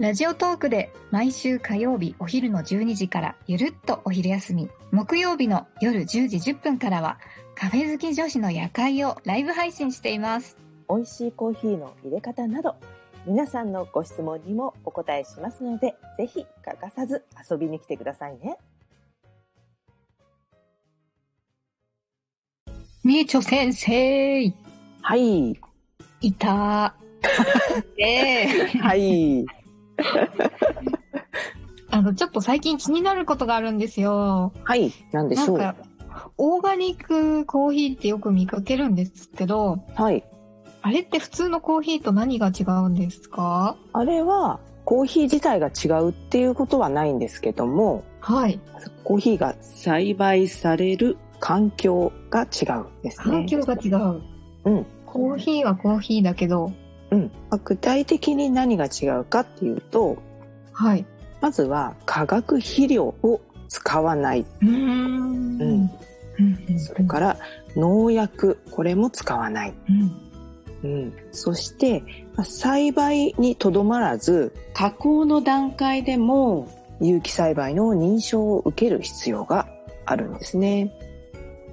ラジオトークで毎週火曜日お昼の12時からゆるっとお昼休み、木曜日の夜10時10分からはカフェ好き女子の夜会をライブ配信しています。美味しいコーヒーの入れ方など皆さんのご質問にもお答えしますのでぜひ欠かさず遊びに来てくださいね。みえちょ先生、はい。いた。で、はい。あの、ちょっと最近気になることがあるんですよ。はい。なんでしょう。なんか、オーガニックコーヒーってよく見かけるんですけど、はい。あれって普通のコーヒーと何が違うんですか？あれはコーヒー自体が違うっていうことはないんですけども、はい。コーヒーが栽培される環境が違うんですね。環境が違う。うん。コーヒーはコーヒーだけど、うん。まあ具体的に何が違うかっていうと、はい。まずは化学肥料を使わない。うーん。それから農薬、これも使わない。うん。うん。そして、まあ栽培にとどまらず、加工の段階でも有機栽培の認証を受ける必要があるんですね。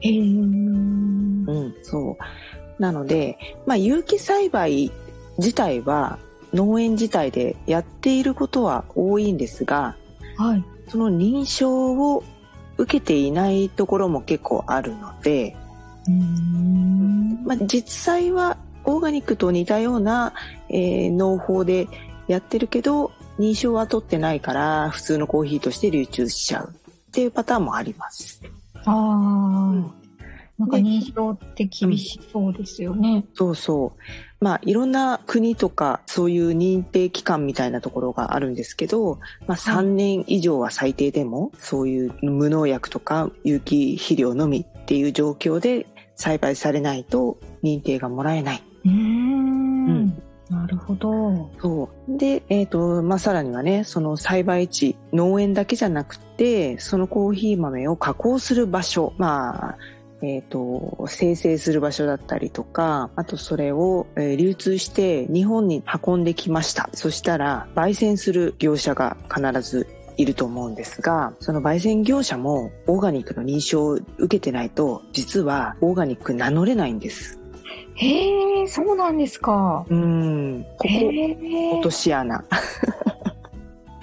へー。うん、そう。なので、まあ、有機栽培自体は農園自体でやっていることは多いんですが、はい。その認証を受けていないところも結構あるので、うーん。まあ、実際はオーガニックと似たような、えー農法でやってるけど、認証は取ってないから普通のコーヒーとして流通しちゃうっていうパターンもあります。ああ。なんか認証って厳しそうですよね。そうそう。まあ、いろんな国とか、そういう認定機関みたいなところがあるんですけど、まあ、3年以上は最低でも、そういう無農薬とか有機肥料のみっていう状況で栽培されないと認定がもらえない。うーん。うんなるほど。そう。で、えっ、と、まあ、さらにはね、その栽培地、農園だけじゃなくて、そのコーヒー豆を加工する場所、まあ、えっ、と、生成する場所だったりとか、あとそれを、えー流通して日本に運んできました。そしたら、焙煎する業者が必ずいると思うんですが、その焙煎業者もオーガニックの認証を受けてないと、実はオーガニック名乗れないんです。へえ、そうなんですか。うーん、ここ、落と。し穴。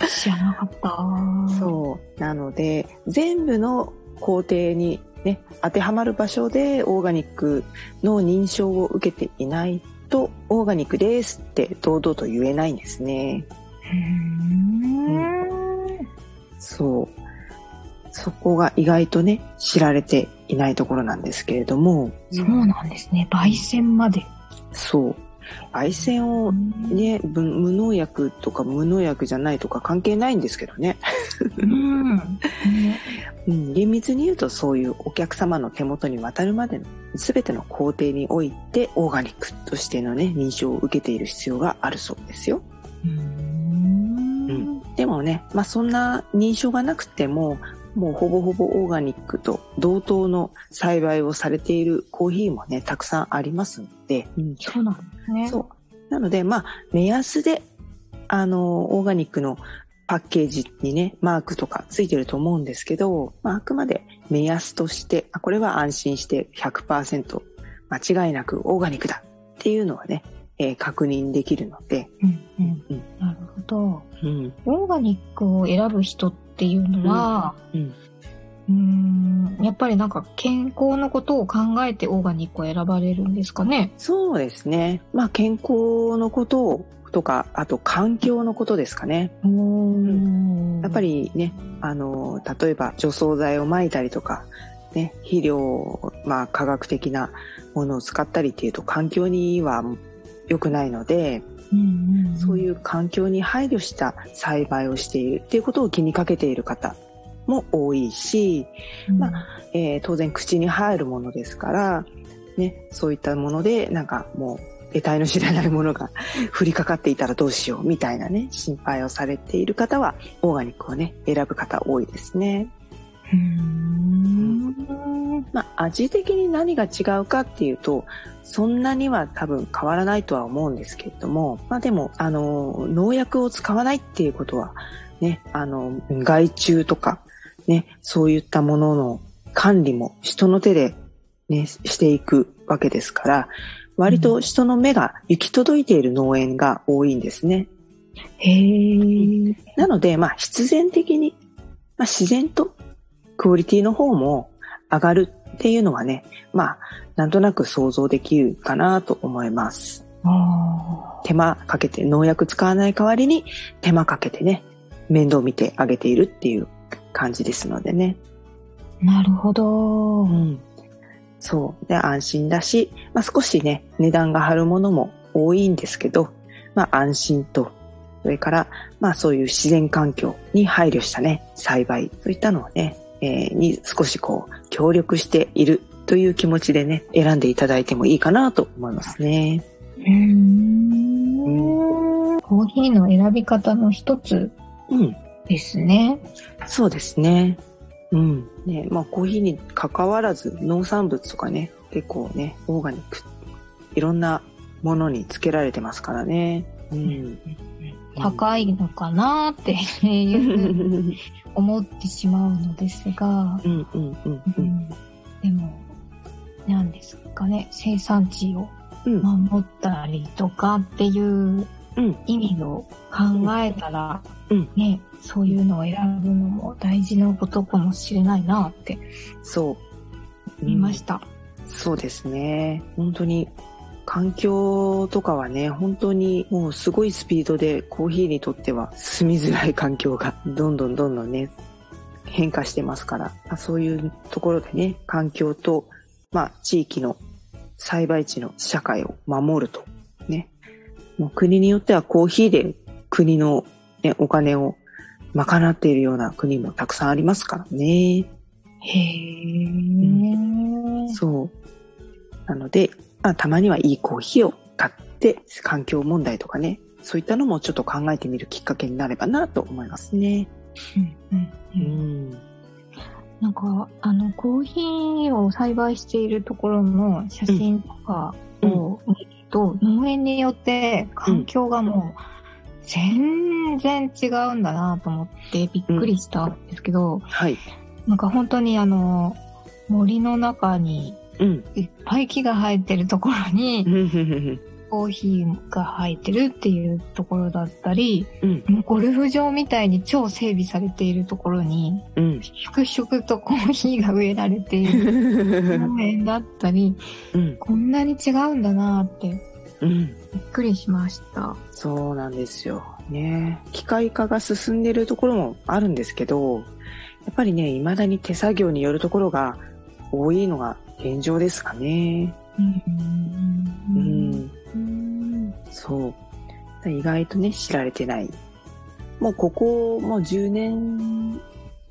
知らなかった。そう。なので、全部の工程にね、当てはまる場所でオーガニックの認証を受けていないと、オーガニックですって堂々と言えないんですね。うーん。そう。そこが意外とね、知られていないところなんですけれども、そうなんですね。焙煎まで。そう。焙煎をね、ぶ無農薬とか無農薬じゃないとか関係ないんですけどね。うん。ね うん、厳密に言うとそういうお客様の手元に渡るまでの全ての工程においてオーガニックとしてのね認証を受けている必要があるそうですよ。うーん。でもね、まあそんな認証がなくてももうほぼほぼオーガニックと同等の栽培をされているコーヒーもねたくさんありますので、うんそうなんですね。そう。なのでまあ目安であのオーガニックのパッケージにね、マークとかついてると思うんですけど、まあ、あくまで目安として、あこれは安心して100%間違いなくオーガニックだっていうのはね、えー確認できるので、うんうんうんなるほど。うん、オーガニックを選ぶ人っていうのは、うん、うーん、やっぱりなんか健康のことを考えてオーガニックを選ばれるんですかね？そうですね。まあ、健康のことをとか、あと環境のことですかね。やっぱりね、あの、例えば除草剤を撒いたりとか、ね、肥料、まあ科学的なものを使ったりっていうと環境には良くないので、うんうん、そういう環境に配慮した栽培をしているっていうことを気にかけている方も多いし、まあえー当然口に入るものですから、ね、そういったもので、なんかもう、得体の知らないものが 降りかかっていたらどうしようみたいなね、心配をされている方は、オーガニックをね、選ぶ方多いですね。うんまあ、味的に何が違うかっていうと、そんなには多分変わらないとは思うんですけれども、まあでも、あの、農薬を使わないっていうことは、ね、あの、害虫とか、ね、そういったものの管理も人の手でね、していくわけですから、割と人の目が行き届いている農園が多いんですね。へえ。なので、まあ、必然的に、まあ、自然とクオリティの方も上がるっていうのはね、まあ、なんとなく想像できるかなと思います。あ手間かけて農薬使わない代わりに手間かけてね、面倒見てあげているっていう感じですのでね。あ、なるほど。うん。そう。で、安心だし、まあ少しね、値段が張るものも多いんですけど、まあ安心と、それから、まあそういう自然環境に配慮したね、栽培、そういったのをね、えーに少しこう、協力しているという気持ちでね、選んでいただいてもいいかなと思いますね。うーん。コーヒーの選び方の一つうん。ですね。そうですね。うん。ね、まあコーヒーに関わらず農産物とかね、結構ね、オーガニック、いろんなものにつけられてますからね。うん。高いのかなってい う思ってしまうのですが、うんうんうんううん。ん、でも、何ですかね、生産地をうん守ったりとかっていううん意味を考えたら、うんね、そういうのを選ぶのも大事なことかもしれないなってそう。思いました。そうですね。本当に、環境とかはね、本当にもうすごいスピードでコーヒーにとっては住みづらい環境がどんどんどんどんね、変化してますから、まあそういうところでね、環境と、まあ地域の栽培地の社会を守ると。ね。もう国によってはコーヒーで国の、ね、お金を賄っているような国もたくさんありますからね。へー。そう。なので、まあ、たまにはいいコーヒーを買って、環境問題とかね、そういったのもちょっと考えてみるきっかけになればなと思いますね。うんうんううんん。なんか、あの、コーヒーを栽培しているところの写真とかを見ると、農園によって環境がもう全然違うんだなと思ってびっくりしたんですけど、はい。なんか本当にあの、森の中にうん。いっぱい木が生えてるところにうん。コーヒーが生えてるっていうところだったり、うん。もうゴルフ場みたいに超整備されているところに、うん。粛々とコーヒーが植えられている農園だったり、うん。こんなに違うんだなってうん。びっくりしました。そうなんですよ。ね。機械化が進んでるところもあるんですけど、やっぱりね、未だに手作業によるところが多いのが現状ですかね。うんうん。そう。意外とね、知られてない。もうここ、もう10年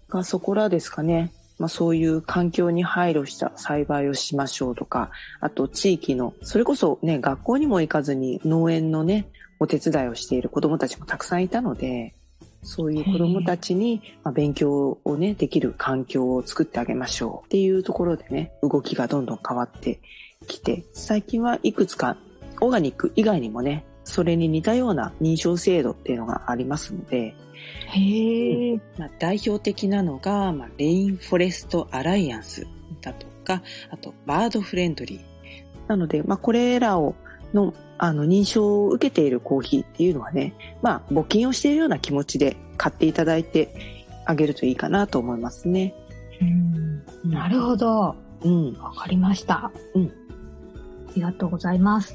がそこらですかね。まあそういう環境に配慮した栽培をしましょうとか、あと地域の、それこそね、学校にも行かずに農園のね、お手伝いをしている子供たちもたくさんいたので、そういう子供たちに、ま、勉強をね、できる環境を作ってあげましょうっていうところでね、動きがどんどん変わってきて、最近はいくつかオーガニック以外にもね、それに似たような認証制度っていうのがありますので、へえ。まあ、代表的なのが、まあ、レインフォレストアライアンスだとか、あとバードフレンドリー。なので、まあ、これらをのあの認証を受けているコーヒーっていうのはね、まあ、募金をしているような気持ちで買っていただいてあげるといいかなと思いますね。うんなるほど。うん。わかりました。うんありがとうございます。